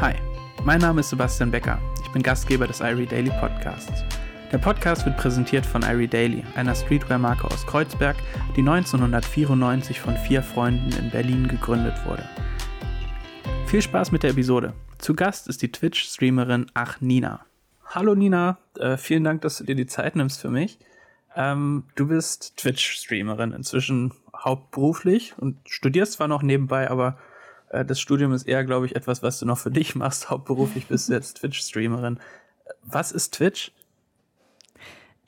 Hi, mein Name ist Sebastian Becker. Ich bin Gastgeber des Irie Daily Podcasts. Der Podcast wird präsentiert von Irie Daily, einer Streetwear-Marke aus Kreuzberg, die 1994 von vier Freunden in Berlin gegründet wurde. Viel Spaß mit der Episode. Zu Gast ist die Twitch-Streamerin Ach Nina. Hallo Nina, äh, vielen Dank, dass du dir die Zeit nimmst für mich. Ähm, du bist Twitch-Streamerin, inzwischen hauptberuflich und studierst zwar noch nebenbei, aber das Studium ist eher, glaube ich, etwas, was du noch für dich machst. Hauptberuflich bist du jetzt Twitch-Streamerin. Was ist Twitch?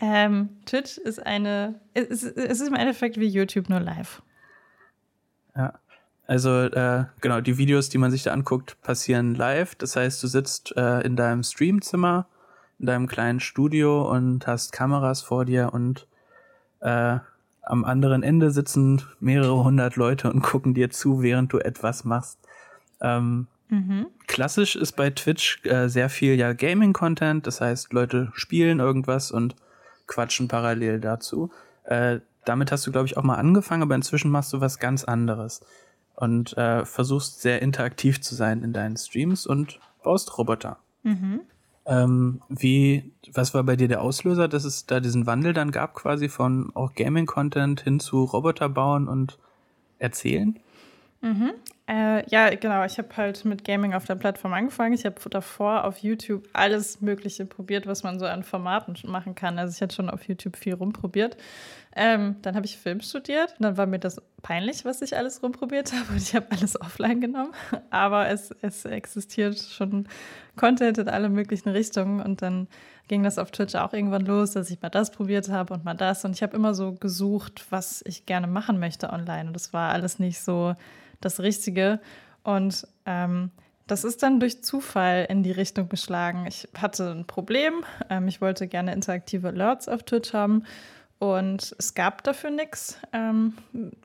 Ähm, Twitch ist eine, es, es ist im Endeffekt wie YouTube nur live. Ja. Also äh, genau, die Videos, die man sich da anguckt, passieren live. Das heißt, du sitzt äh, in deinem Streamzimmer, in deinem kleinen Studio und hast Kameras vor dir und äh, am anderen Ende sitzen mehrere hundert Leute und gucken dir zu, während du etwas machst. Ähm, mhm. Klassisch ist bei Twitch äh, sehr viel ja Gaming-Content, das heißt, Leute spielen irgendwas und quatschen parallel dazu. Äh, damit hast du, glaube ich, auch mal angefangen, aber inzwischen machst du was ganz anderes und äh, versuchst sehr interaktiv zu sein in deinen Streams und baust Roboter. Mhm. Ähm, wie, was war bei dir der Auslöser, dass es da diesen Wandel dann gab, quasi von auch Gaming-Content hin zu Roboter bauen und erzählen? Mhm. Äh, ja, genau. Ich habe halt mit Gaming auf der Plattform angefangen. Ich habe davor auf YouTube alles Mögliche probiert, was man so an Formaten machen kann. Also ich hatte schon auf YouTube viel rumprobiert. Ähm, dann habe ich Film studiert und dann war mir das peinlich, was ich alles rumprobiert habe und ich habe alles offline genommen. Aber es, es existiert schon Content in alle möglichen Richtungen und dann ging das auf Twitch auch irgendwann los, dass ich mal das probiert habe und mal das und ich habe immer so gesucht, was ich gerne machen möchte online und das war alles nicht so das Richtige. Und ähm, das ist dann durch Zufall in die Richtung geschlagen. Ich hatte ein Problem. Ähm, ich wollte gerne interaktive Alerts auf Twitch haben und es gab dafür nichts, ähm,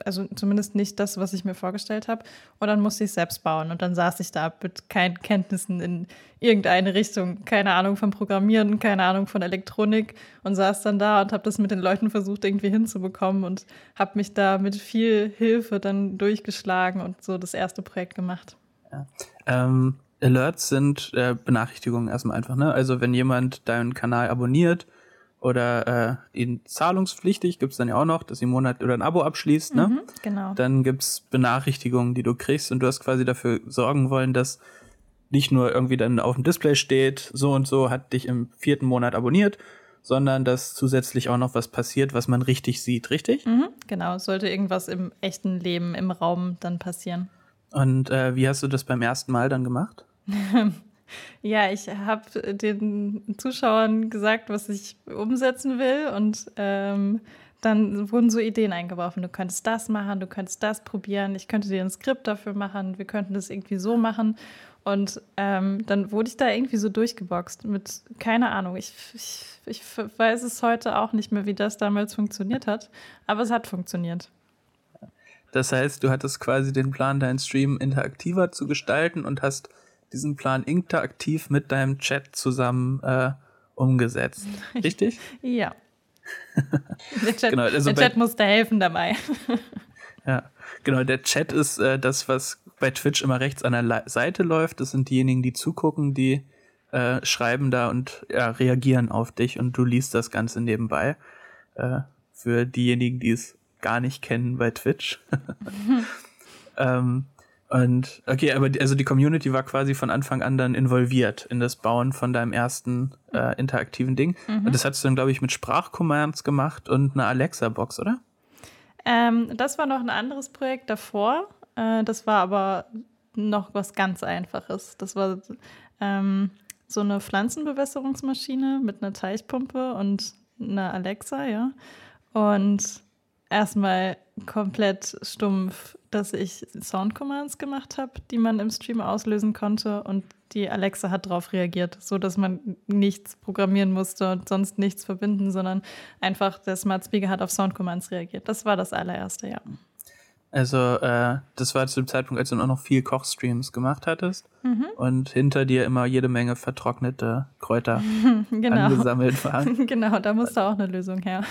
also zumindest nicht das, was ich mir vorgestellt habe. Und dann musste ich es selbst bauen. Und dann saß ich da mit keinen Kenntnissen in irgendeine Richtung, keine Ahnung von Programmieren, keine Ahnung von Elektronik und saß dann da und habe das mit den Leuten versucht irgendwie hinzubekommen und habe mich da mit viel Hilfe dann durchgeschlagen und so das erste Projekt gemacht. Ja. Ähm, Alerts sind äh, Benachrichtigungen erstmal einfach, ne? Also wenn jemand deinen Kanal abonniert, oder äh, ihn zahlungspflichtig gibt's dann ja auch noch, dass ihr einen Monat oder ein Abo abschließt, ne? Mhm, genau. Dann gibt's Benachrichtigungen, die du kriegst und du hast quasi dafür sorgen wollen, dass nicht nur irgendwie dann auf dem Display steht, so und so hat dich im vierten Monat abonniert, sondern dass zusätzlich auch noch was passiert, was man richtig sieht, richtig? Mhm, genau, sollte irgendwas im echten Leben, im Raum dann passieren. Und äh, wie hast du das beim ersten Mal dann gemacht? Ja, ich habe den Zuschauern gesagt, was ich umsetzen will und ähm, dann wurden so Ideen eingeworfen. Du könntest das machen, du könntest das probieren, ich könnte dir ein Skript dafür machen, wir könnten das irgendwie so machen. Und ähm, dann wurde ich da irgendwie so durchgeboxt mit, keine Ahnung, ich, ich, ich weiß es heute auch nicht mehr, wie das damals funktioniert hat, aber es hat funktioniert. Das heißt, du hattest quasi den Plan, deinen Stream interaktiver zu gestalten und hast diesen Plan interaktiv mit deinem Chat zusammen äh, umgesetzt. Richtig? ja. der Chat, genau, also der Chat musste helfen dabei. ja, genau. Der Chat ist äh, das, was bei Twitch immer rechts an der Le Seite läuft. Das sind diejenigen, die zugucken, die äh, schreiben da und ja, reagieren auf dich und du liest das Ganze nebenbei. Äh, für diejenigen, die es gar nicht kennen bei Twitch. ähm, und okay, aber die, also die Community war quasi von Anfang an dann involviert in das Bauen von deinem ersten äh, interaktiven Ding. Mhm. Und das hast du dann, glaube ich, mit Sprachcommands gemacht und einer Alexa-Box, oder? Ähm, das war noch ein anderes Projekt davor. Äh, das war aber noch was ganz Einfaches. Das war ähm, so eine Pflanzenbewässerungsmaschine mit einer Teichpumpe und einer Alexa, ja. Und erstmal komplett stumpf, dass ich Soundcommands gemacht habe, die man im Stream auslösen konnte und die Alexa hat darauf reagiert, so dass man nichts programmieren musste und sonst nichts verbinden, sondern einfach der Smart Speaker hat auf Soundcommands reagiert. Das war das allererste, ja. Also äh, das war zu dem Zeitpunkt, als du noch viel Kochstreams gemacht hattest mhm. und hinter dir immer jede Menge vertrocknete Kräuter genau. angesammelt waren. genau, da musste auch eine Lösung her.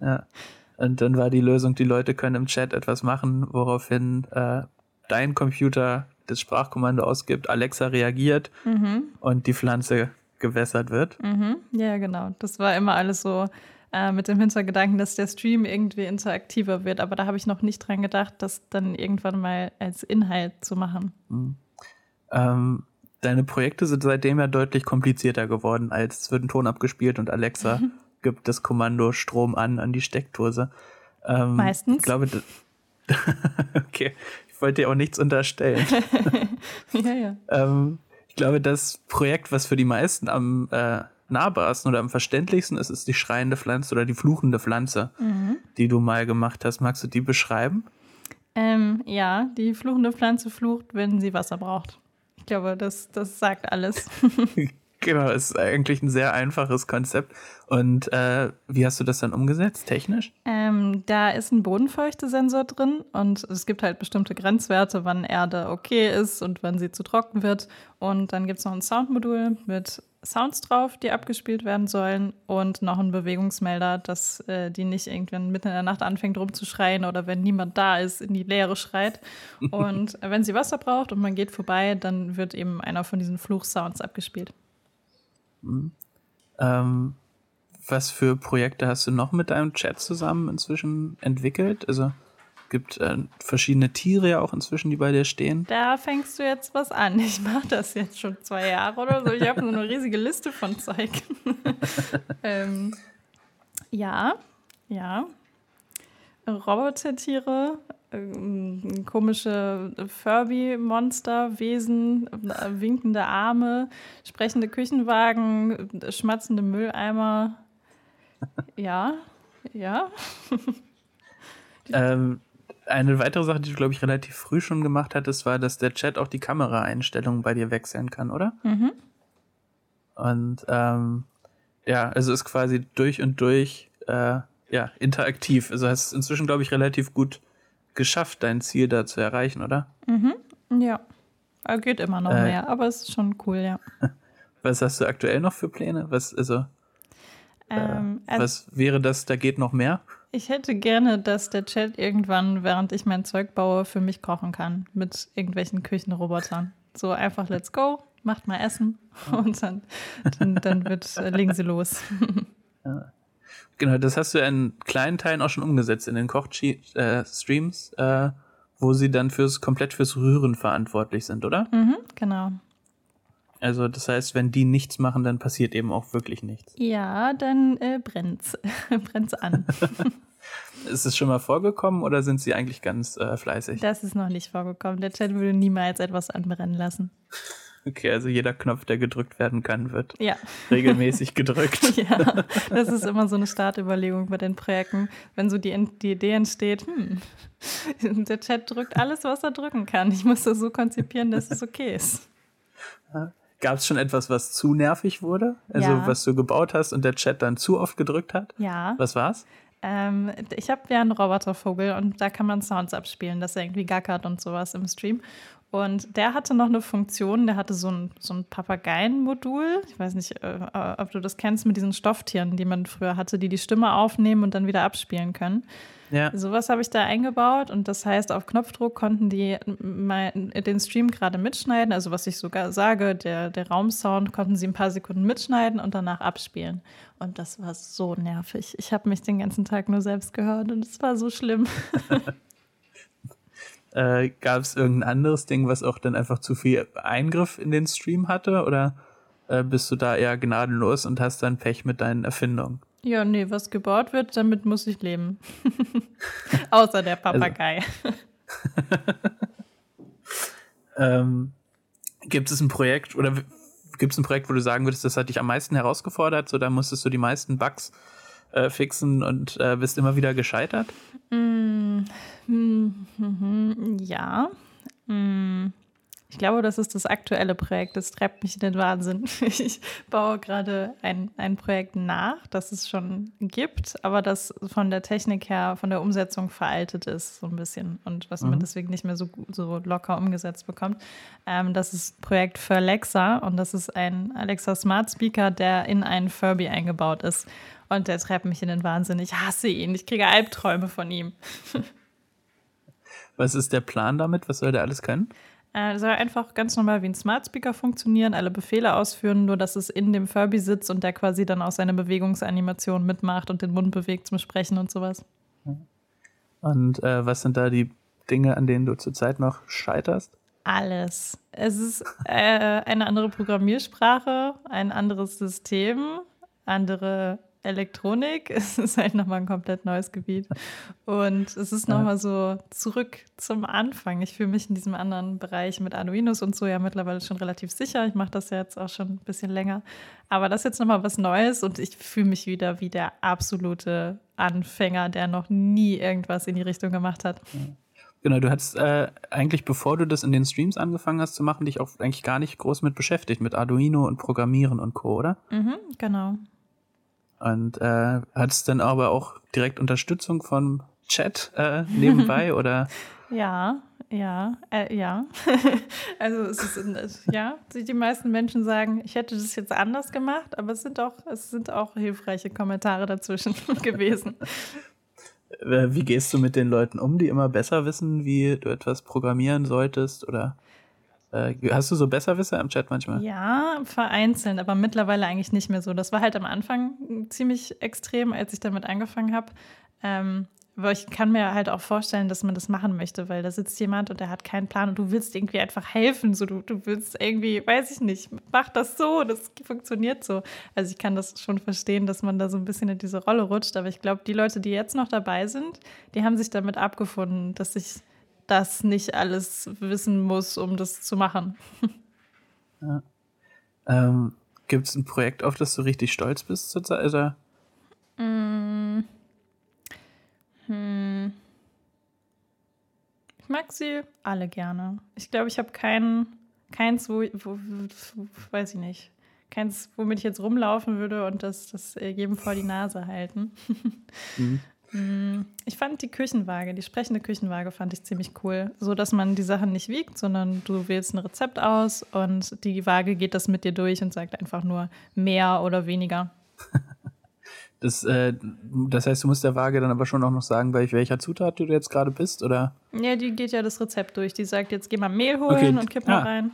ja. Und dann war die Lösung, die Leute können im Chat etwas machen, woraufhin äh, dein Computer das Sprachkommando ausgibt, Alexa reagiert Mhm. und die Pflanze gewässert wird. Mhm. Ja, genau. Das war immer alles so äh, mit dem Hintergedanken, dass der Stream irgendwie interaktiver wird. Aber da habe ich noch nicht dran gedacht, das dann irgendwann mal als Inhalt zu machen. Ähm, deine Projekte sind seitdem ja deutlich komplizierter geworden, als es wird ein Ton abgespielt und Alexa gibt das Kommando Strom an an die Steckdose. Ähm, Meistens. Ich glaube, okay, ich wollte dir auch nichts unterstellen. ja, ja. ähm, ich glaube, das Projekt, was für die meisten am äh, nahbarsten oder am verständlichsten ist, ist die schreiende Pflanze oder die fluchende Pflanze, die du mal gemacht hast. Magst du die beschreiben? Ähm, ja, die fluchende Pflanze flucht, wenn sie Wasser braucht. Ich glaube, das, das sagt alles. Genau, ist eigentlich ein sehr einfaches Konzept. Und äh, wie hast du das dann umgesetzt, technisch? Ähm, da ist ein Bodenfeuchtesensor drin und es gibt halt bestimmte Grenzwerte, wann Erde okay ist und wann sie zu trocken wird. Und dann gibt es noch ein Soundmodul mit Sounds drauf, die abgespielt werden sollen und noch ein Bewegungsmelder, dass äh, die nicht irgendwann mitten in der Nacht anfängt rumzuschreien oder wenn niemand da ist, in die Leere schreit. Und äh, wenn sie Wasser braucht und man geht vorbei, dann wird eben einer von diesen Fluchsounds abgespielt. Ähm, was für Projekte hast du noch mit deinem Chat zusammen inzwischen entwickelt? Also gibt äh, verschiedene Tiere ja auch inzwischen, die bei dir stehen. Da fängst du jetzt was an. Ich mache das jetzt schon zwei Jahre oder so. Ich habe so eine riesige Liste von Zeug. ähm, ja, ja. Robotertiere, ähm, komische Furby-Monster, Wesen, äh, winkende Arme, sprechende Küchenwagen, schmatzende Mülleimer. Ja, ja. Ähm, eine weitere Sache, die du, glaube ich, relativ früh schon gemacht hattest, war, dass der Chat auch die Kameraeinstellungen bei dir wechseln kann, oder? Mhm. Und ähm, ja, also ist quasi durch und durch äh, ja, interaktiv. Also hast es inzwischen, glaube ich, relativ gut geschafft, dein Ziel da zu erreichen, oder? Ja. Aber Geht immer noch Äh, mehr, aber es ist schon cool, ja. Was hast du aktuell noch für Pläne? Was, also, Ähm, also was wäre das, da geht noch mehr? ich hätte gerne, dass der Chat irgendwann, während ich mein Zeug baue, für mich kochen kann. Mit irgendwelchen Küchenrobotern. So einfach, let's go, macht mal Essen und dann, dann, dann wird, äh, legen sie los. Genau, das hast du ja in kleinen Teilen auch schon umgesetzt, in den Koch-Streams, äh, wo sie dann fürs komplett fürs Rühren verantwortlich sind, oder? mhm, genau. Also das heißt, wenn die nichts machen, dann passiert eben auch wirklich nichts. Ja, dann äh, brennt's. brennt's an. Ist es schon mal vorgekommen oder sind sie eigentlich ganz äh, fleißig? Das ist noch nicht vorgekommen. Der Chat würde niemals etwas anbrennen lassen. Okay, also jeder Knopf, der gedrückt werden kann, wird Ja. regelmäßig gedrückt. Ja, das ist immer so eine Startüberlegung bei den Projekten, wenn so die, die Idee entsteht, hm, der Chat drückt alles, was er drücken kann. Ich muss das so konzipieren, dass es okay ist. Gab es schon etwas, was zu nervig wurde? Also Ja. was du gebaut hast und der Chat dann zu oft gedrückt hat? Ja, Was war's? ähm, ich habe ja einen Robotervogel und da kann man Sounds abspielen, dass er irgendwie gackert und sowas im Stream. Und der hatte noch eine Funktion, der hatte so ein, so ein Papageien-Modul. Ich weiß nicht, äh, ob du das kennst mit diesen Stofftieren, die man früher hatte, die die Stimme aufnehmen und dann wieder abspielen können. Ja. Sowas habe ich da eingebaut und das heißt, auf Knopfdruck konnten die mal den Stream gerade mitschneiden. Also was ich sogar sage, der, der Raumsound konnten sie ein paar Sekunden mitschneiden und danach abspielen. Und das war so nervig. Ich habe mich den ganzen Tag nur selbst gehört und es war so schlimm. Äh, Gab es irgendein anderes Ding, was auch dann einfach zu viel Eingriff in den Stream hatte? Oder äh, bist du da eher gnadenlos und hast dann Pech mit deinen Erfindungen? Ja, nee, was gebaut wird, damit muss ich leben. Außer der Papagei. Ähm, gibt es ein Projekt oder gibt es ein Projekt, wo du sagen würdest, das hat dich am meisten herausgefordert? So, da musstest du die meisten Bugs äh, fixen und äh, bist immer wieder gescheitert? Mm, mhm, Ja. Mm, Ich glaube, das ist das aktuelle Projekt. Das treibt mich in den Wahnsinn. Ich baue gerade ein, ein Projekt nach, das es schon gibt, aber das von der Technik her, von der Umsetzung veraltet ist, so ein bisschen. Und was man deswegen nicht mehr so, so locker umgesetzt bekommt. Ähm, das ist Projekt für Alexa und das ist ein Alexa Smart Speaker, der in einen Furby eingebaut ist. Und der treibt mich in den Wahnsinn. Ich hasse ihn. Ich kriege Albträume von ihm. Was ist der Plan damit? Was soll der alles können? Äh, soll einfach ganz normal wie ein Smart Speaker funktionieren, alle Befehle ausführen, nur dass es in dem Furby sitzt und der quasi dann auch seine Bewegungsanimation mitmacht und den Mund bewegt zum Sprechen und sowas. Und äh, was sind da die Dinge, an denen du zurzeit noch scheiterst? Alles. Es ist äh, eine andere Programmiersprache, ein anderes System, andere Elektronik. Es ist halt nochmal ein komplett neues Gebiet. Und es ist nochmal so zurück zum Anfang. Ich fühle mich in diesem anderen Bereich mit Arduinos und so ja mittlerweile schon relativ sicher. Ich mache das ja jetzt auch schon ein bisschen länger. Aber das ist jetzt nochmal was Neues und ich fühle mich wieder wie der absolute Anfänger, der noch nie irgendwas in die Richtung gemacht hat. Genau, du hattest äh, eigentlich, bevor du das in den Streams angefangen hast zu machen, dich auch eigentlich gar nicht groß mit beschäftigt, mit Arduino und Programmieren und Co., oder? Mhm, genau. Und äh, hat es dann aber auch direkt Unterstützung von Chat äh, nebenbei oder? Ja, ja, äh, ja. also es ist, ja, die meisten Menschen sagen, ich hätte das jetzt anders gemacht, aber es sind auch, es sind auch hilfreiche Kommentare dazwischen gewesen. Äh, wie gehst du mit den Leuten um, die immer besser wissen, wie du etwas programmieren solltest oder? Äh, hast du so Besserwisser im Chat manchmal? Ja, vereinzelt, aber mittlerweile eigentlich nicht mehr so. Das war halt am Anfang ziemlich extrem, als ich damit angefangen habe. Ähm, aber ich kann mir halt auch vorstellen, dass man das machen möchte, weil da sitzt jemand und der hat keinen Plan und du willst irgendwie einfach helfen. So, du, du willst irgendwie, weiß ich nicht, mach das so, das funktioniert so. Also ich kann das schon verstehen, dass man da so ein bisschen in diese Rolle rutscht. Aber ich glaube, die Leute, die jetzt noch dabei sind, die haben sich damit abgefunden, dass ich das nicht alles wissen muss, um das zu machen. Ja. Ähm, Gibt es ein Projekt, auf das du richtig stolz bist zurzeit? Oder? Mm. Hm. Ich mag sie alle gerne. Ich glaube, ich habe kein, keins, wo, wo, wo, weiß ich nicht, keins, womit ich jetzt rumlaufen würde und das, das jedem vor die Nase halten. Mhm. Mm, ich fand die Küchenwaage, die sprechende Küchenwaage fand ich ziemlich cool. So, dass man die Sachen nicht wiegt, sondern du wählst ein Rezept aus und die Waage geht das mit dir durch und sagt einfach nur mehr oder weniger. Das, äh, das heißt, du musst der Waage dann aber schon auch noch sagen, bei welcher Zutat du jetzt gerade bist, oder? Ja, die geht ja das Rezept durch. Die sagt, jetzt geh mal Mehl holen okay. und kipp mal ah. rein.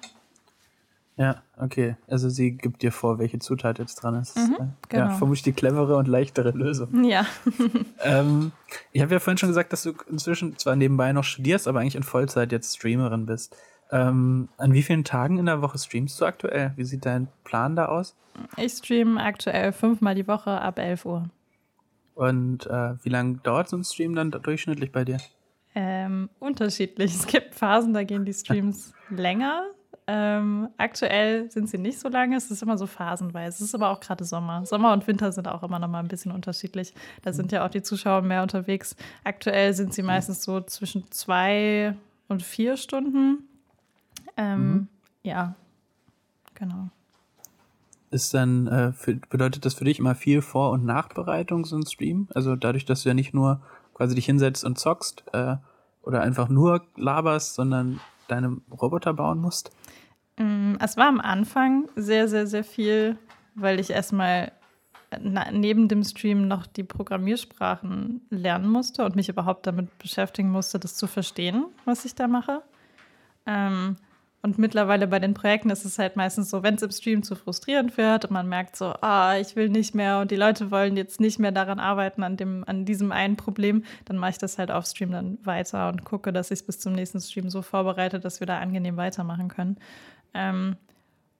Ja, okay. Also sie gibt dir vor, welche Zutat jetzt dran ist. Mhm, genau. Ja, vermutlich die clevere und leichtere Lösung. Ja. ähm, ich habe ja vorhin schon gesagt, dass du inzwischen zwar nebenbei noch studierst, aber eigentlich in Vollzeit jetzt Streamerin bist. Ähm, an wie vielen Tagen in der Woche streamst du aktuell? Wie sieht dein Plan da aus? Ich streame aktuell fünfmal die Woche ab 11 Uhr. Und äh, wie lange dauert so ein Stream dann durchschnittlich bei dir? Ähm, unterschiedlich. Es gibt Phasen, da gehen die Streams länger. Ähm, aktuell sind sie nicht so lange, es ist immer so phasenweise. Es ist aber auch gerade Sommer. Sommer und Winter sind auch immer noch mal ein bisschen unterschiedlich. Da sind ja auch die Zuschauer mehr unterwegs. Aktuell sind sie meistens so zwischen zwei und vier Stunden. Ähm, mhm. Ja, genau. Ist dann, äh, für, bedeutet das für dich immer viel Vor- und Nachbereitung, so ein Stream? Also dadurch, dass du ja nicht nur quasi dich hinsetzt und zockst äh, oder einfach nur laberst, sondern deine Roboter bauen musst? Mm, es war am Anfang sehr, sehr, sehr viel, weil ich erstmal neben dem Stream noch die Programmiersprachen lernen musste und mich überhaupt damit beschäftigen musste, das zu verstehen, was ich da mache. Ähm, und mittlerweile bei den Projekten ist es halt meistens so, wenn es im Stream zu frustrierend wird und man merkt so, ah, ich will nicht mehr und die Leute wollen jetzt nicht mehr daran arbeiten, an, dem, an diesem einen Problem, dann mache ich das halt auf Stream dann weiter und gucke, dass ich es bis zum nächsten Stream so vorbereite, dass wir da angenehm weitermachen können. Ähm,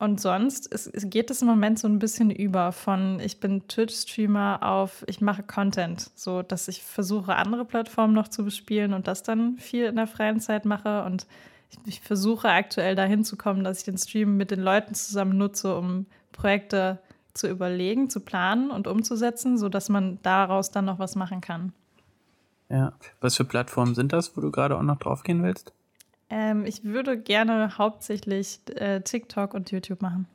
und sonst es, geht es im Moment so ein bisschen über von ich bin Twitch-Streamer auf ich mache Content, so dass ich versuche, andere Plattformen noch zu bespielen und das dann viel in der freien Zeit mache. Und ich, ich versuche aktuell dahin zu kommen, dass ich den Stream mit den Leuten zusammen nutze, um Projekte zu überlegen, zu planen und umzusetzen, sodass man daraus dann noch was machen kann. Ja. Was für Plattformen sind das, wo du gerade auch noch drauf gehen willst? Ähm, ich würde gerne hauptsächlich äh, TikTok und YouTube machen.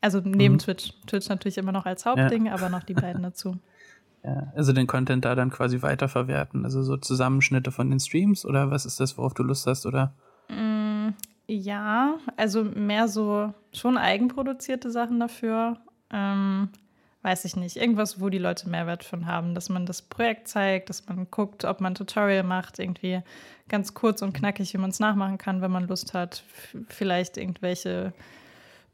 Also neben mhm. Twitch. Twitch natürlich immer noch als Hauptding, ja. aber noch die beiden dazu. Ja, also den Content da dann quasi weiterverwerten. Also so Zusammenschnitte von den Streams oder was ist das, worauf du Lust hast, oder? Mm, ja, also mehr so schon eigenproduzierte Sachen dafür. Ähm, weiß ich nicht, irgendwas, wo die Leute Mehrwert von haben, dass man das Projekt zeigt, dass man guckt, ob man ein Tutorial macht, irgendwie ganz kurz und knackig, wie man es nachmachen kann, wenn man Lust hat, vielleicht irgendwelche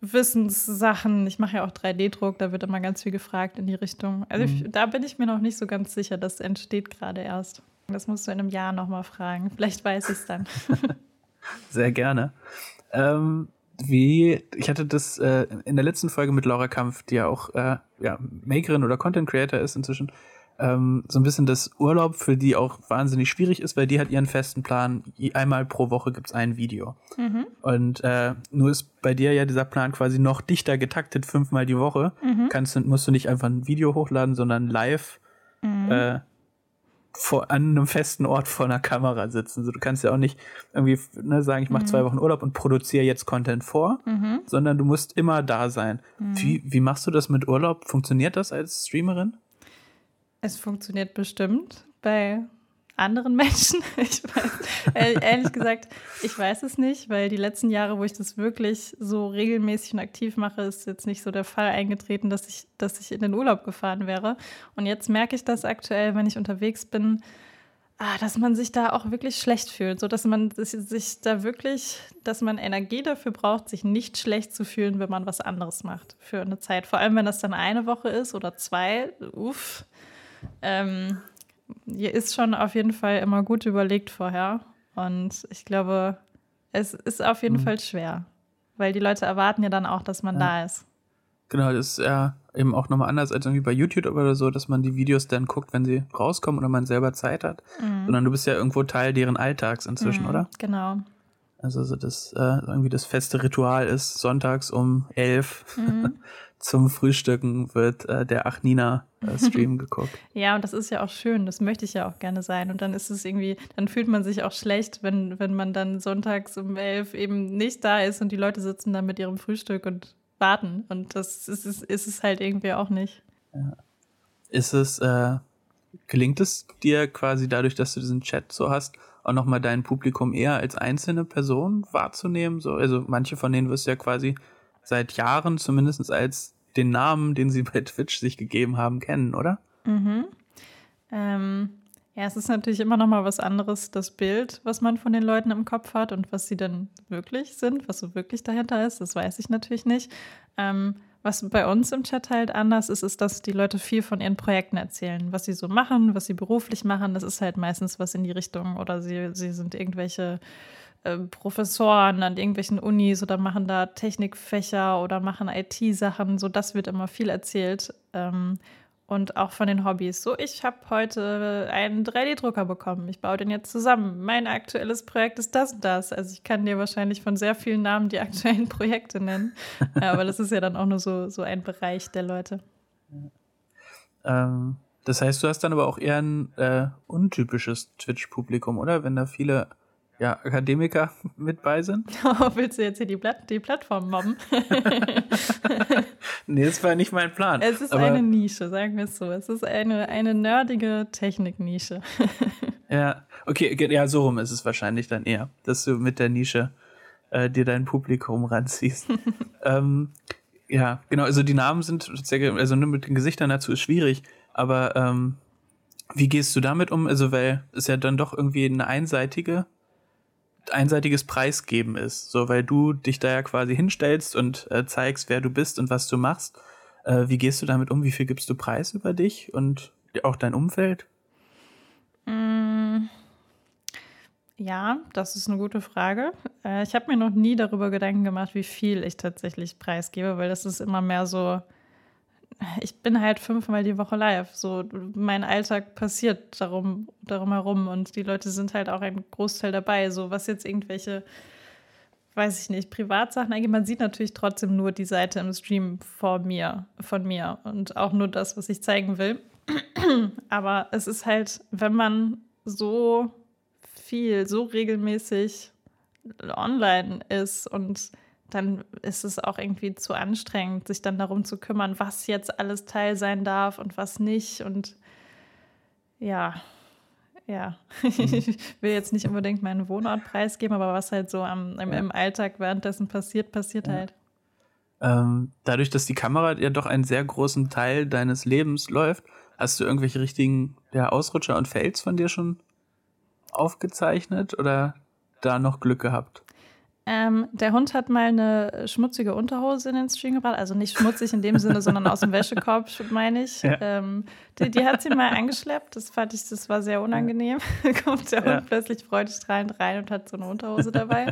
Wissenssachen. Ich mache ja auch 3D-Druck, da wird immer ganz viel gefragt in die Richtung. Also mhm. ich, da bin ich mir noch nicht so ganz sicher, das entsteht gerade erst. Das musst du in einem Jahr nochmal fragen. Vielleicht weiß ich es dann. Sehr gerne. Ähm, wie, ich hatte das äh, in der letzten Folge mit Laura Kampf, die ja auch äh, ja, Makerin oder Content Creator ist inzwischen, ähm, so ein bisschen das Urlaub für die auch wahnsinnig schwierig ist, weil die hat ihren festen Plan, einmal pro Woche gibt's ein Video. Mhm. Und äh, nur ist bei dir ja dieser Plan quasi noch dichter getaktet, fünfmal die Woche. Mhm. Kannst, musst du nicht einfach ein Video hochladen, sondern live mhm. äh, vor, an einem festen Ort vor einer Kamera sitzen. Also du kannst ja auch nicht irgendwie ne, sagen, ich mache mhm. zwei Wochen Urlaub und produziere jetzt Content vor, mhm. sondern du musst immer da sein. Mhm. Wie, wie machst du das mit Urlaub? Funktioniert das als Streamerin? Es funktioniert bestimmt bei anderen Menschen. Ich weiß, ehrlich gesagt, ich weiß es nicht, weil die letzten Jahre, wo ich das wirklich so regelmäßig und aktiv mache, ist jetzt nicht so der Fall eingetreten, dass ich, dass ich in den Urlaub gefahren wäre. Und jetzt merke ich das aktuell, wenn ich unterwegs bin, ah, dass man sich da auch wirklich schlecht fühlt, so dass man sich da wirklich, dass man Energie dafür braucht, sich nicht schlecht zu fühlen, wenn man was anderes macht für eine Zeit. Vor allem, wenn das dann eine Woche ist oder zwei, uff. Ähm, hier ist schon auf jeden Fall immer gut überlegt vorher. Und ich glaube, es ist auf jeden mhm. Fall schwer, weil die Leute erwarten ja dann auch, dass man ja. da ist. Genau, das ist ja eben auch nochmal anders als irgendwie bei YouTube oder so, dass man die Videos dann guckt, wenn sie rauskommen oder man selber Zeit hat. Mhm. Sondern du bist ja irgendwo Teil deren Alltags inzwischen, mhm, oder? Genau. Also so das äh, irgendwie das feste Ritual ist sonntags um elf mhm. zum Frühstücken wird äh, der Achnina äh, Stream geguckt. ja, und das ist ja auch schön, das möchte ich ja auch gerne sein. Und dann ist es irgendwie, dann fühlt man sich auch schlecht, wenn, wenn man dann sonntags um elf eben nicht da ist und die Leute sitzen dann mit ihrem Frühstück und warten. Und das ist, ist, ist es halt irgendwie auch nicht. Ja. Ist es, äh, gelingt es dir quasi dadurch, dass du diesen Chat so hast, auch nochmal dein Publikum eher als einzelne Person wahrzunehmen? So, also manche von denen wirst du ja quasi seit Jahren zumindest als den Namen, den sie bei Twitch sich gegeben haben, kennen, oder? Mhm. Ähm, ja, es ist natürlich immer noch mal was anderes, das Bild, was man von den Leuten im Kopf hat und was sie dann wirklich sind, was so wirklich dahinter ist, das weiß ich natürlich nicht. Ähm, was bei uns im Chat halt anders ist, ist, dass die Leute viel von ihren Projekten erzählen, was sie so machen, was sie beruflich machen. Das ist halt meistens was in die Richtung oder sie, sie sind irgendwelche äh, Professoren an irgendwelchen Unis oder machen da Technikfächer oder machen IT-Sachen. So, das wird immer viel erzählt. Ähm, und auch von den Hobbys. So, ich habe heute einen 3D-Drucker bekommen. Ich baue den jetzt zusammen. Mein aktuelles Projekt ist das und das. Also ich kann dir wahrscheinlich von sehr vielen Namen die aktuellen Projekte nennen. Aber das ist ja dann auch nur so, so ein Bereich der Leute. Ähm, das heißt, du hast dann aber auch eher ein äh, untypisches Twitch-Publikum, oder? Wenn da viele ja, Akademiker mit bei sind. Oh, willst du jetzt hier die, Platt die Plattform mobben? nee, das war nicht mein Plan. Es ist eine Nische, sagen wir es so. Es ist eine, eine nerdige Techniknische. ja, okay, ja, so rum ist es wahrscheinlich dann eher, dass du mit der Nische äh, dir dein Publikum ranziehst. ähm, ja, genau, also die Namen sind, also nur mit den Gesichtern dazu ist schwierig, aber ähm, wie gehst du damit um? Also, weil es ja dann doch irgendwie eine einseitige einseitiges Preisgeben ist, so weil du dich da ja quasi hinstellst und äh, zeigst, wer du bist und was du machst. Äh, wie gehst du damit um? Wie viel gibst du Preis über dich und auch dein Umfeld? Mm, ja, das ist eine gute Frage. Äh, ich habe mir noch nie darüber Gedanken gemacht, wie viel ich tatsächlich preisgebe, weil das ist immer mehr so, ich bin halt fünfmal die Woche live. So, mein Alltag passiert darum, darum herum und die Leute sind halt auch ein Großteil dabei. So, was jetzt irgendwelche, weiß ich nicht, Privatsachen angeht, man sieht natürlich trotzdem nur die Seite im Stream vor mir, von mir und auch nur das, was ich zeigen will. Aber es ist halt, wenn man so viel, so regelmäßig online ist und dann ist es auch irgendwie zu anstrengend, sich dann darum zu kümmern, was jetzt alles Teil sein darf und was nicht. Und ja, ja, mhm. ich will jetzt nicht unbedingt meinen Wohnort preisgeben, aber was halt so am, im, im Alltag währenddessen passiert, passiert ja. halt. Ähm, dadurch, dass die Kamera ja doch einen sehr großen Teil deines Lebens läuft, hast du irgendwelche richtigen ja, Ausrutscher und Fails von dir schon aufgezeichnet oder da noch Glück gehabt? Ähm, der Hund hat mal eine schmutzige Unterhose in den Stream gebracht. Also nicht schmutzig in dem Sinne, sondern aus dem Wäschekorb, meine ich. Ja. Ähm, die, die, hat sie mal angeschleppt. Das fand ich, das war sehr unangenehm. Da kommt der ja. Hund plötzlich freudestrahlend rein und hat so eine Unterhose dabei.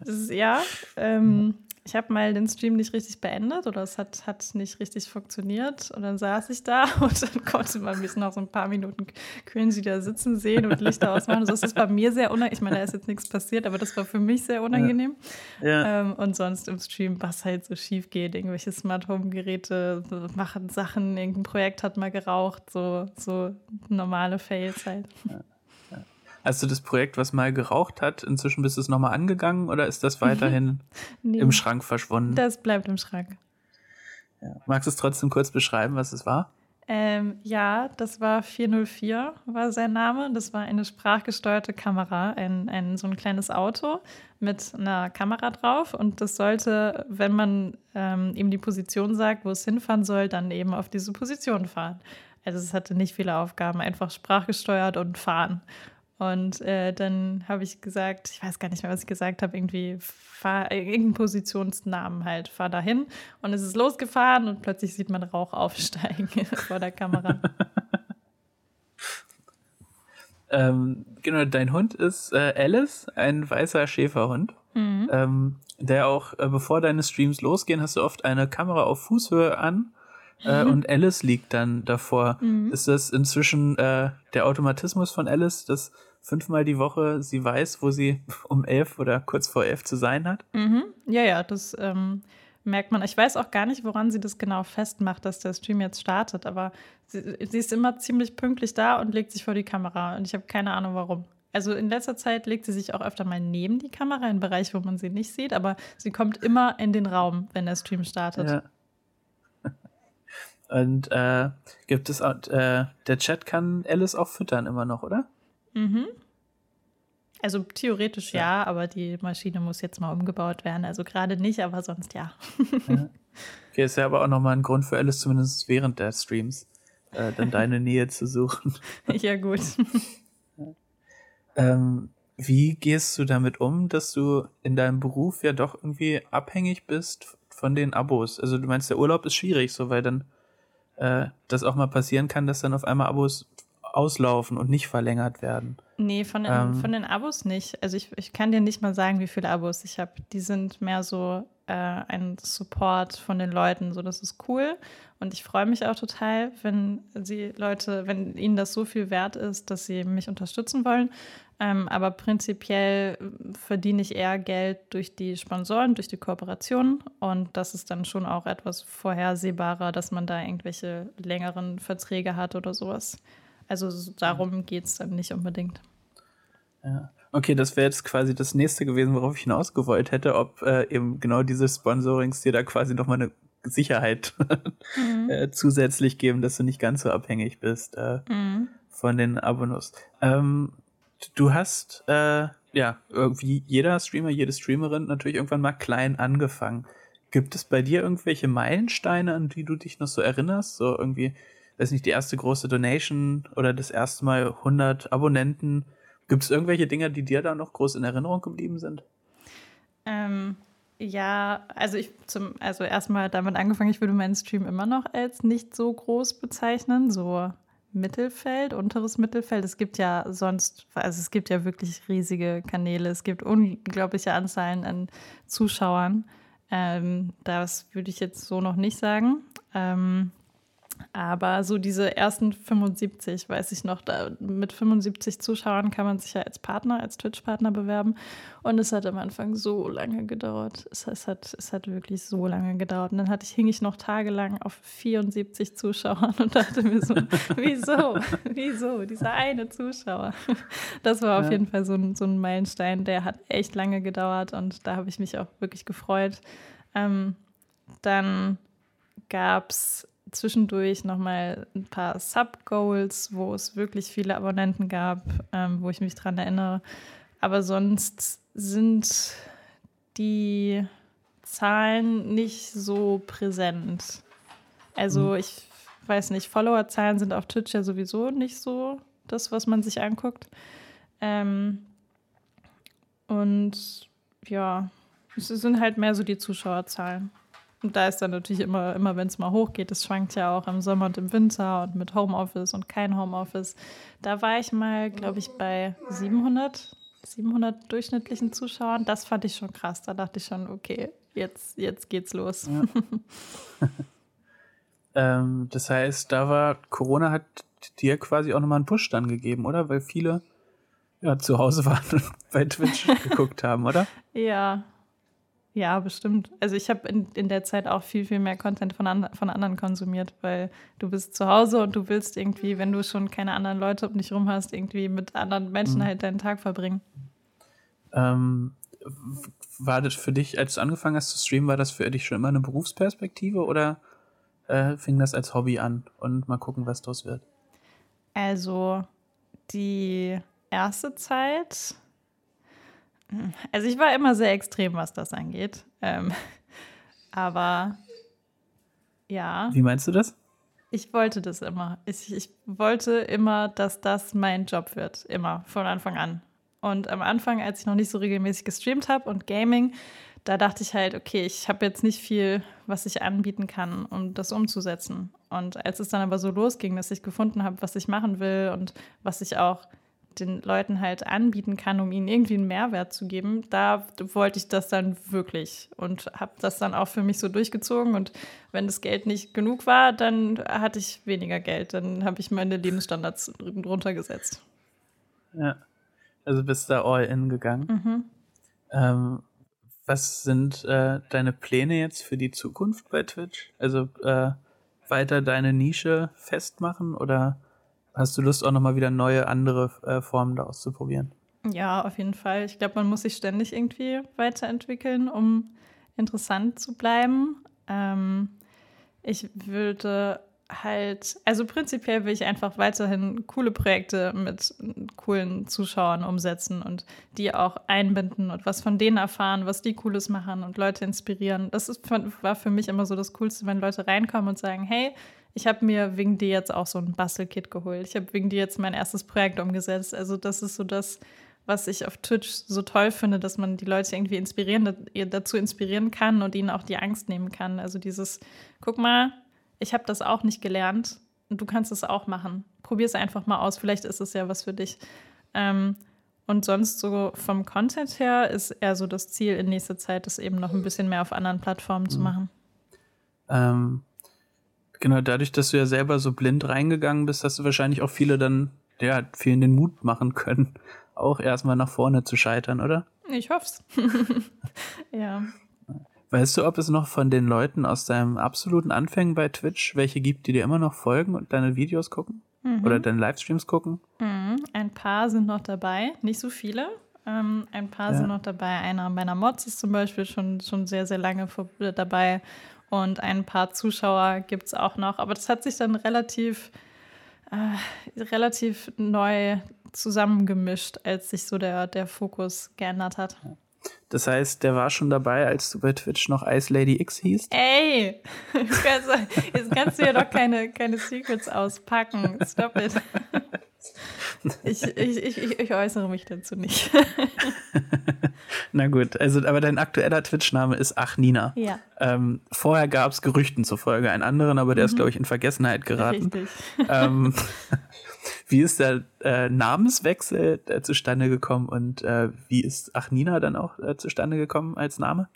Das ist, ja. Ähm, ich habe mal den Stream nicht richtig beendet oder es hat, hat nicht richtig funktioniert. Und dann saß ich da und dann konnte man mich noch so ein paar Minuten cringy da sitzen sehen und Lichter ausmachen. So ist es bei mir sehr unangenehm. Ich meine, da ist jetzt nichts passiert, aber das war für mich sehr unangenehm. Ja. Ja. Ähm, und sonst im Stream, was halt so schief geht, irgendwelche Smart Home Geräte machen Sachen, irgendein Projekt hat mal geraucht, so, so normale Fails halt. Ja. Hast du das Projekt, was mal geraucht hat, inzwischen bist du es nochmal angegangen oder ist das weiterhin nee, im Schrank verschwunden? Das bleibt im Schrank. Ja. Magst du es trotzdem kurz beschreiben, was es war? Ähm, ja, das war 404, war sein Name. Das war eine sprachgesteuerte Kamera, ein, ein, so ein kleines Auto mit einer Kamera drauf. Und das sollte, wenn man ähm, ihm die Position sagt, wo es hinfahren soll, dann eben auf diese Position fahren. Also es hatte nicht viele Aufgaben, einfach sprachgesteuert und fahren. Und äh, dann habe ich gesagt, ich weiß gar nicht mehr, was ich gesagt habe, irgendwie fahr, irgendeinen Positionsnamen halt, fahr dahin. Und es ist losgefahren und plötzlich sieht man Rauch aufsteigen vor der Kamera. ähm, genau, dein Hund ist äh, Alice, ein weißer Schäferhund. Mhm. Ähm, der auch, äh, bevor deine Streams losgehen, hast du oft eine Kamera auf Fußhöhe an äh, mhm. und Alice liegt dann davor. Mhm. Ist das inzwischen äh, der Automatismus von Alice, dass fünfmal die Woche sie weiß, wo sie um elf oder kurz vor elf zu sein hat? Mhm. Ja, ja, das ähm, merkt man. Ich weiß auch gar nicht, woran sie das genau festmacht, dass der Stream jetzt startet, aber sie, sie ist immer ziemlich pünktlich da und legt sich vor die Kamera und ich habe keine Ahnung warum. Also in letzter Zeit legt sie sich auch öfter mal neben die Kamera, in einen Bereich, wo man sie nicht sieht, aber sie kommt immer in den Raum, wenn der Stream startet. Ja. Und äh, gibt es auch, äh, der Chat kann Alice auch füttern immer noch, oder? Mhm. Also theoretisch ja. ja. aber die Maschine muss jetzt mal umgebaut werden. Also gerade nicht, aber sonst ja. ja. Okay, ist ja aber auch nochmal ein Grund für Alice, zumindest während der Streams, äh, dann deine Nähe zu suchen. ja, gut. ähm, wie gehst du damit um, dass du in deinem Beruf ja doch irgendwie abhängig bist von den Abos? Also du meinst, der Urlaub ist schwierig, so weil dann äh, das auch mal passieren kann, dass dann auf einmal Abos auslaufen und nicht verlängert werden. Nee, von den, ähm, von den Abos nicht. Also ich, ich kann dir nicht mal sagen, wie viele Abos ich habe. Die sind mehr so äh, ein Support von den Leuten. So, das ist cool. Und ich freue mich auch total, wenn sie Leute, wenn ihnen das so viel wert ist, dass sie mich unterstützen wollen. Ähm, aber prinzipiell verdiene ich eher Geld durch die Sponsoren, durch die Kooperationen. Und das ist dann schon auch etwas vorhersehbarer, dass man da irgendwelche längeren Verträge hat oder sowas. Also darum geht es dann nicht unbedingt. Ja. Okay, das wäre jetzt quasi das nächste gewesen, worauf ich hinausgewollt hätte, ob äh, eben genau diese Sponsorings dir da quasi nochmal eine Sicherheit mhm. äh, zusätzlich geben, dass du nicht ganz so abhängig bist äh, mhm. von den Abonnos. Ähm, du hast äh, ja irgendwie jeder Streamer, jede Streamerin natürlich irgendwann mal klein angefangen. Gibt es bei dir irgendwelche Meilensteine, an die du dich noch so erinnerst? So irgendwie, weiß nicht, die erste große Donation oder das erste Mal 100 Abonnenten? Gibt es irgendwelche Dinge, die dir da noch groß in Erinnerung geblieben sind? Ähm, ja, also ich zum, also erstmal damit angefangen, ich würde meinen Stream immer noch als nicht so groß bezeichnen, so Mittelfeld, unteres Mittelfeld. Es gibt ja sonst, also es gibt ja wirklich riesige Kanäle, es gibt unglaubliche Anzahlen an Zuschauern. Ähm, das würde ich jetzt so noch nicht sagen. Ähm, aber so diese ersten 75, weiß ich noch, da mit 75 Zuschauern kann man sich ja als Partner, als Twitch-Partner bewerben. Und es hat am Anfang so lange gedauert. Es, es, hat, es hat wirklich so lange gedauert. Und dann hatte ich, hing ich noch tagelang auf 74 Zuschauern und dachte mir so, wieso? Wieso? Dieser eine Zuschauer. Das war auf ja. jeden Fall so ein, so ein Meilenstein, der hat echt lange gedauert und da habe ich mich auch wirklich gefreut. Ähm, dann gab es zwischendurch nochmal ein paar Sub-Goals, wo es wirklich viele Abonnenten gab, ähm, wo ich mich dran erinnere. Aber sonst sind die Zahlen nicht so präsent. Also mhm. ich weiß nicht, Followerzahlen sind auf Twitch ja sowieso nicht so das, was man sich anguckt. Ähm, und ja, es sind halt mehr so die Zuschauerzahlen. Und da ist dann natürlich immer, immer wenn es mal hochgeht, es schwankt ja auch im Sommer und im Winter und mit Homeoffice und kein Homeoffice. Da war ich mal, glaube ich, bei 700, 700 durchschnittlichen Zuschauern. Das fand ich schon krass. Da dachte ich schon, okay, jetzt, jetzt geht's los. Ja. ähm, das heißt, da war Corona hat dir quasi auch nochmal einen Push dann gegeben, oder? Weil viele ja, zu Hause waren und bei Twitch geguckt haben, oder? Ja, ja, bestimmt. Also ich habe in, in der Zeit auch viel, viel mehr Content von, an, von anderen konsumiert, weil du bist zu Hause und du willst irgendwie, wenn du schon keine anderen Leute um dich rum hast, irgendwie mit anderen Menschen mhm. halt deinen Tag verbringen. Ähm, war das für dich, als du angefangen hast zu streamen, war das für dich schon immer eine Berufsperspektive oder äh, fing das als Hobby an und mal gucken, was daraus wird? Also die erste Zeit also ich war immer sehr extrem, was das angeht. Ähm, aber ja. Wie meinst du das? Ich wollte das immer. Ich, ich wollte immer, dass das mein Job wird. Immer, von Anfang an. Und am Anfang, als ich noch nicht so regelmäßig gestreamt habe und Gaming, da dachte ich halt, okay, ich habe jetzt nicht viel, was ich anbieten kann, um das umzusetzen. Und als es dann aber so losging, dass ich gefunden habe, was ich machen will und was ich auch den Leuten halt anbieten kann, um ihnen irgendwie einen Mehrwert zu geben, da wollte ich das dann wirklich und habe das dann auch für mich so durchgezogen. Und wenn das Geld nicht genug war, dann hatte ich weniger Geld. Dann habe ich meine Lebensstandards runtergesetzt. Ja, also bist da all in gegangen. Mhm. Ähm, was sind äh, deine Pläne jetzt für die Zukunft bei Twitch? Also äh, weiter deine Nische festmachen oder Hast du Lust, auch nochmal wieder neue, andere äh, Formen da auszuprobieren? Ja, auf jeden Fall. Ich glaube, man muss sich ständig irgendwie weiterentwickeln, um interessant zu bleiben. Ähm, ich würde halt, also prinzipiell will ich einfach weiterhin coole Projekte mit coolen Zuschauern umsetzen und die auch einbinden und was von denen erfahren, was die Cooles machen und Leute inspirieren. Das ist, war für mich immer so das Coolste, wenn Leute reinkommen und sagen, hey, ich habe mir wegen dir jetzt auch so ein Bastelkit geholt. Ich habe wegen dir jetzt mein erstes Projekt umgesetzt. Also das ist so das, was ich auf Twitch so toll finde, dass man die Leute irgendwie inspirieren, dazu inspirieren kann und ihnen auch die Angst nehmen kann. Also dieses, guck mal, ich habe das auch nicht gelernt und du kannst es auch machen. Probier es einfach mal aus. Vielleicht ist es ja was für dich. Ähm, und sonst so vom Content her ist eher so das Ziel in nächster Zeit, das eben noch ein bisschen mehr auf anderen Plattformen zu mhm. machen. Ähm, Genau, dadurch, dass du ja selber so blind reingegangen bist, hast du wahrscheinlich auch viele dann, ja, vielen den Mut machen können, auch erstmal nach vorne zu scheitern, oder? Ich hoff's. ja. Weißt du, ob es noch von den Leuten aus deinem absoluten Anfängen bei Twitch welche gibt, die dir immer noch folgen und deine Videos gucken? Mhm. Oder deine Livestreams gucken? Mhm. Ein paar sind noch dabei, nicht so viele. Ähm, ein paar ja. sind noch dabei. Einer meiner Mods ist zum Beispiel schon, schon sehr, sehr lange dabei und ein paar Zuschauer gibt es auch noch. Aber das hat sich dann relativ, äh, relativ neu zusammengemischt, als sich so der, der Fokus geändert hat. Das heißt, der war schon dabei, als du bei Twitch noch Ice Lady X hieß? Ey, jetzt kannst du ja doch keine, keine Secrets auspacken. Stop it. Ich, ich, ich, ich äußere mich dazu nicht. Na gut, also aber dein aktueller Twitch-Name ist Achnina. Ja. Ähm, vorher gab es Gerüchten zufolge einen anderen, aber der mhm. ist, glaube ich, in Vergessenheit geraten. Richtig. Ähm, wie ist der äh, Namenswechsel äh, zustande gekommen und äh, wie ist Achnina dann auch äh, zustande gekommen als Name?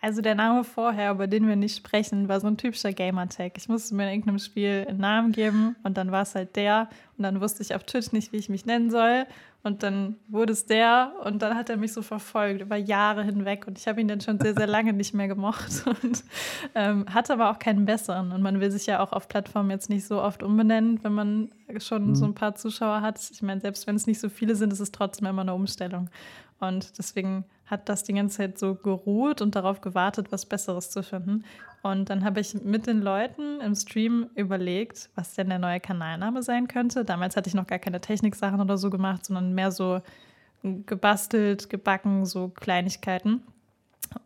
Also der Name vorher, über den wir nicht sprechen, war so ein typischer Gamertag. Ich musste mir in irgendeinem Spiel einen Namen geben und dann war es halt der und dann wusste ich auf Twitch nicht, wie ich mich nennen soll und dann wurde es der und dann hat er mich so verfolgt über Jahre hinweg und ich habe ihn dann schon sehr, sehr lange nicht mehr gemocht und ähm, hatte aber auch keinen besseren. Und man will sich ja auch auf Plattformen jetzt nicht so oft umbenennen, wenn man schon mhm. so ein paar Zuschauer hat. Ich meine, selbst wenn es nicht so viele sind, ist es trotzdem immer eine Umstellung. Und deswegen hat das die ganze Zeit so geruht und darauf gewartet, was Besseres zu finden. Und dann habe ich mit den Leuten im Stream überlegt, was denn der neue Kanalname sein könnte. Damals hatte ich noch gar keine Techniksachen oder so gemacht, sondern mehr so gebastelt, gebacken, so Kleinigkeiten.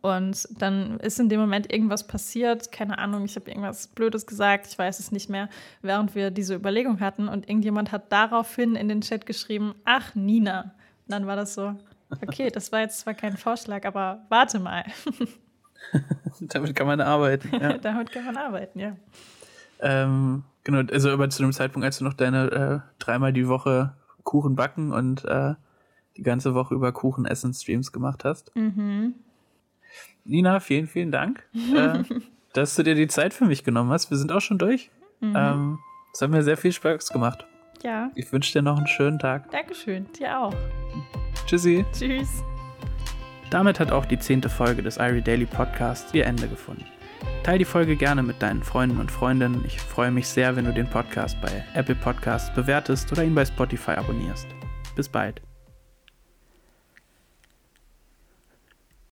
Und dann ist in dem Moment irgendwas passiert, keine Ahnung, ich habe irgendwas Blödes gesagt, ich weiß es nicht mehr, während wir diese Überlegung hatten. Und irgendjemand hat daraufhin in den Chat geschrieben, ach, Nina. Und dann war das so, okay, das war jetzt zwar kein Vorschlag, aber warte mal. Damit kann man arbeiten. Ja. Damit kann man arbeiten, ja. Ähm, genau, also aber zu dem Zeitpunkt, als du noch deine äh, dreimal die Woche Kuchen backen und äh, die ganze Woche über Kuchen essen Streams gemacht hast. Mhm. Nina, vielen, vielen Dank, äh, dass du dir die Zeit für mich genommen hast. Wir sind auch schon durch. Mhm. Ähm, es hat mir sehr viel Spaß gemacht. Ja. Ich wünsche dir noch einen schönen Tag. Dankeschön, dir auch. Tschüssi. Tschüss. Damit hat auch die zehnte Folge des Irie Daily Podcasts ihr Ende gefunden. Teil die Folge gerne mit deinen Freunden und Freundinnen. Ich freue mich sehr, wenn du den Podcast bei Apple Podcasts bewertest oder ihn bei Spotify abonnierst. Bis bald.